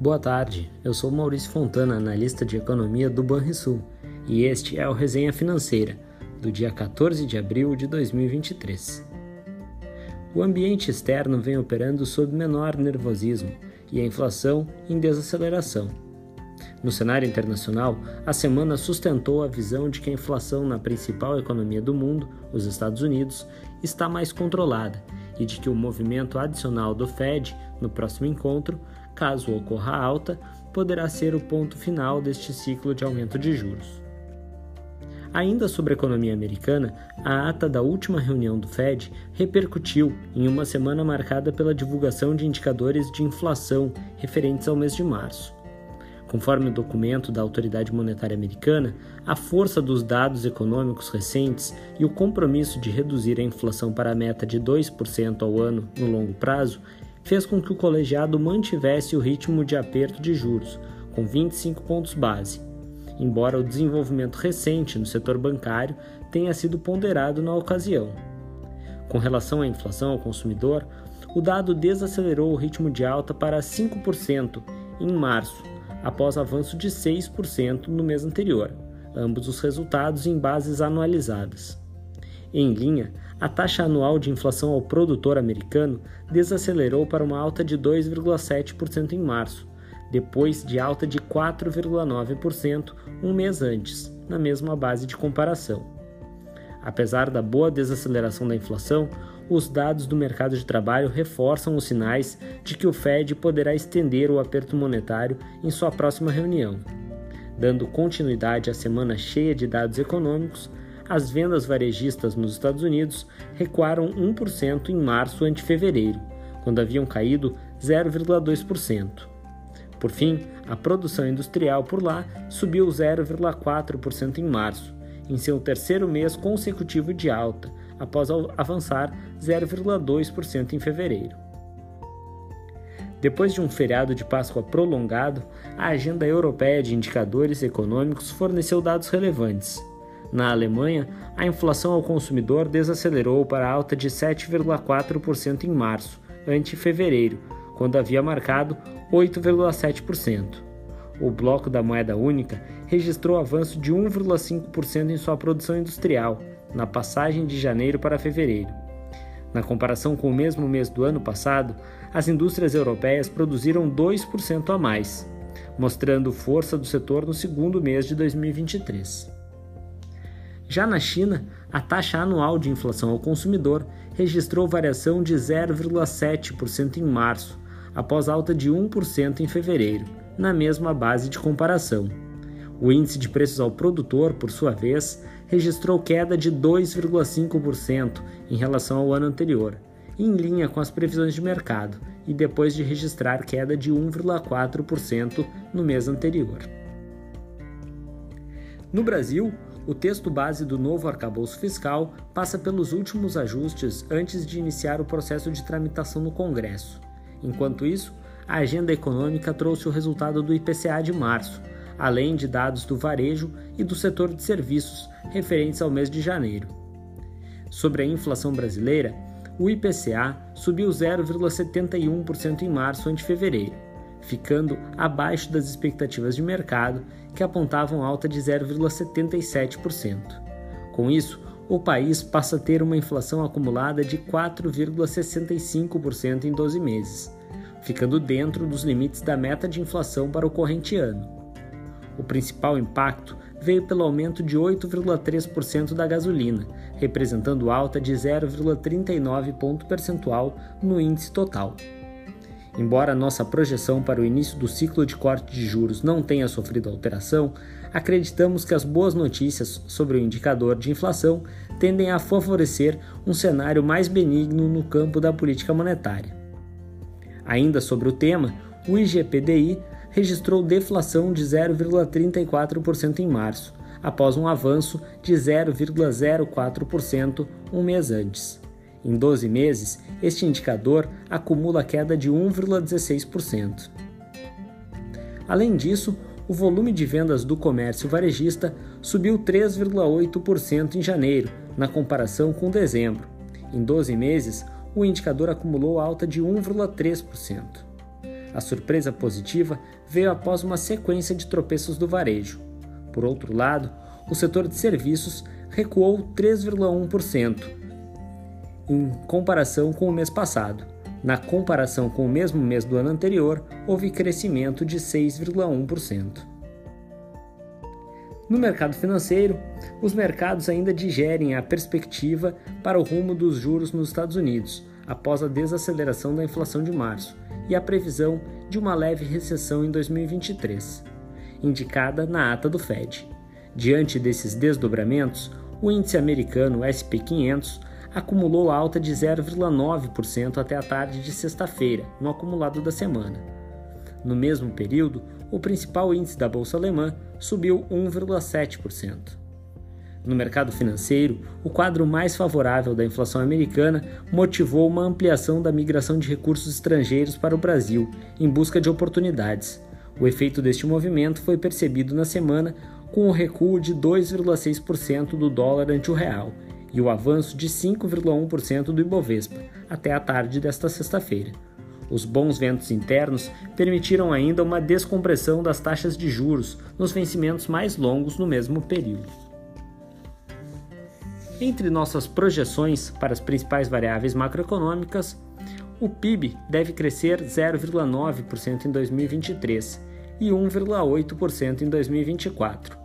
Boa tarde, eu sou Maurício Fontana, analista de economia do Banrisul, e este é o Resenha Financeira, do dia 14 de abril de 2023. O ambiente externo vem operando sob menor nervosismo e a inflação em desaceleração. No cenário internacional, a semana sustentou a visão de que a inflação na principal economia do mundo, os Estados Unidos, está mais controlada e de que o movimento adicional do Fed no próximo encontro caso ocorra alta, poderá ser o ponto final deste ciclo de aumento de juros. Ainda sobre a economia americana, a ata da última reunião do Fed repercutiu em uma semana marcada pela divulgação de indicadores de inflação referentes ao mês de março. Conforme o documento da Autoridade Monetária Americana, a força dos dados econômicos recentes e o compromisso de reduzir a inflação para a meta de 2% ao ano no longo prazo fez com que o colegiado mantivesse o ritmo de aperto de juros, com 25 pontos base, embora o desenvolvimento recente no setor bancário tenha sido ponderado na ocasião. Com relação à inflação ao consumidor, o dado desacelerou o ritmo de alta para 5% em março, após avanço de 6% no mês anterior, ambos os resultados em bases anualizadas. Em linha, a taxa anual de inflação ao produtor americano desacelerou para uma alta de 2,7% em março, depois de alta de 4,9% um mês antes, na mesma base de comparação. Apesar da boa desaceleração da inflação, os dados do mercado de trabalho reforçam os sinais de que o Fed poderá estender o aperto monetário em sua próxima reunião. Dando continuidade à semana cheia de dados econômicos, as vendas varejistas nos Estados Unidos recuaram 1% em março ante fevereiro, quando haviam caído 0,2%. Por fim, a produção industrial por lá subiu 0,4% em março, em seu terceiro mês consecutivo de alta, após avançar 0,2% em fevereiro. Depois de um feriado de Páscoa prolongado, a agenda europeia de indicadores econômicos forneceu dados relevantes. Na Alemanha, a inflação ao consumidor desacelerou para alta de 7,4% em março, ante fevereiro, quando havia marcado 8,7%. O bloco da moeda única registrou avanço de 1,5% em sua produção industrial, na passagem de janeiro para fevereiro. Na comparação com o mesmo mês do ano passado, as indústrias europeias produziram 2% a mais, mostrando força do setor no segundo mês de 2023. Já na China, a taxa anual de inflação ao consumidor registrou variação de 0,7% em março, após alta de 1% em fevereiro, na mesma base de comparação. O índice de preços ao produtor, por sua vez, registrou queda de 2,5% em relação ao ano anterior, em linha com as previsões de mercado, e depois de registrar queda de 1,4% no mês anterior. No Brasil, o texto base do novo arcabouço fiscal passa pelos últimos ajustes antes de iniciar o processo de tramitação no Congresso. Enquanto isso, a agenda econômica trouxe o resultado do IPCA de março, além de dados do varejo e do setor de serviços referentes ao mês de janeiro. Sobre a inflação brasileira, o IPCA subiu 0,71% em março ante fevereiro ficando abaixo das expectativas de mercado, que apontavam alta de 0,77%. Com isso, o país passa a ter uma inflação acumulada de 4,65% em 12 meses, ficando dentro dos limites da meta de inflação para o corrente ano. O principal impacto veio pelo aumento de 8,3% da gasolina, representando alta de 0,39 ponto percentual no índice total. Embora nossa projeção para o início do ciclo de corte de juros não tenha sofrido alteração, acreditamos que as boas notícias sobre o indicador de inflação tendem a favorecer um cenário mais benigno no campo da política monetária. Ainda sobre o tema, o IGPDI registrou deflação de 0,34% em março, após um avanço de 0,04% um mês antes. Em 12 meses, este indicador acumula queda de 1,16%. Além disso, o volume de vendas do comércio varejista subiu 3,8% em janeiro, na comparação com dezembro. Em 12 meses, o indicador acumulou alta de 1,3%. A surpresa positiva veio após uma sequência de tropeços do varejo. Por outro lado, o setor de serviços recuou 3,1% em comparação com o mês passado. Na comparação com o mesmo mês do ano anterior, houve crescimento de 6,1%. No mercado financeiro, os mercados ainda digerem a perspectiva para o rumo dos juros nos Estados Unidos, após a desaceleração da inflação de março e a previsão de uma leve recessão em 2023, indicada na ata do Fed. Diante desses desdobramentos, o índice americano SP500 acumulou alta de 0,9% até a tarde de sexta-feira, no acumulado da semana. No mesmo período, o principal índice da bolsa alemã subiu 1,7%. No mercado financeiro, o quadro mais favorável da inflação americana motivou uma ampliação da migração de recursos estrangeiros para o Brasil, em busca de oportunidades. O efeito deste movimento foi percebido na semana com o recuo de 2,6% do dólar ante o real e o avanço de 5,1% do Ibovespa até a tarde desta sexta-feira. Os bons ventos internos permitiram ainda uma descompressão das taxas de juros nos vencimentos mais longos no mesmo período. Entre nossas projeções para as principais variáveis macroeconômicas, o PIB deve crescer 0,9% em 2023 e 1,8% em 2024.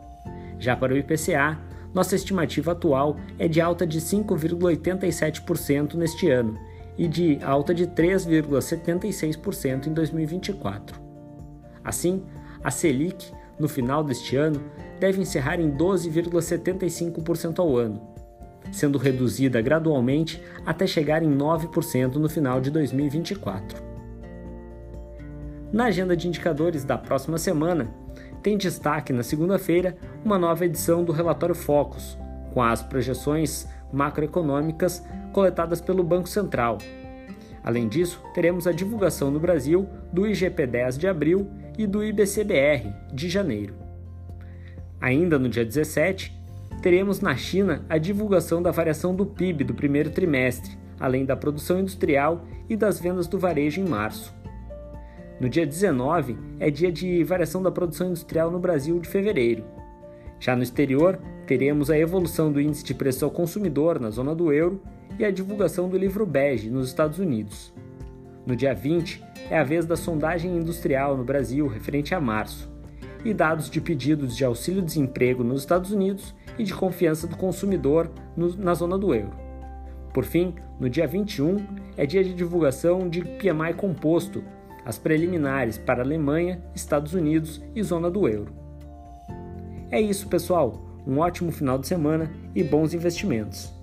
Já para o IPCA, nossa estimativa atual é de alta de 5,87% neste ano e de alta de 3,76% em 2024. Assim, a Selic, no final deste ano, deve encerrar em 12,75% ao ano, sendo reduzida gradualmente até chegar em 9% no final de 2024. Na agenda de indicadores da próxima semana, tem destaque na segunda-feira uma nova edição do relatório Focus, com as projeções macroeconômicas coletadas pelo Banco Central. Além disso, teremos a divulgação no Brasil do IGP-10 de abril e do IBCBR de janeiro. Ainda no dia 17, teremos na China a divulgação da variação do PIB do primeiro trimestre, além da produção industrial e das vendas do varejo em março. No dia 19 é dia de variação da produção industrial no Brasil de fevereiro. Já no exterior, teremos a evolução do índice de preço ao consumidor na zona do euro e a divulgação do livro bege nos Estados Unidos. No dia 20 é a vez da sondagem industrial no Brasil referente a março e dados de pedidos de auxílio-desemprego nos Estados Unidos e de confiança do consumidor no, na zona do euro. Por fim, no dia 21 é dia de divulgação de PMI composto, as preliminares para Alemanha, Estados Unidos e zona do euro. É isso, pessoal. Um ótimo final de semana e bons investimentos.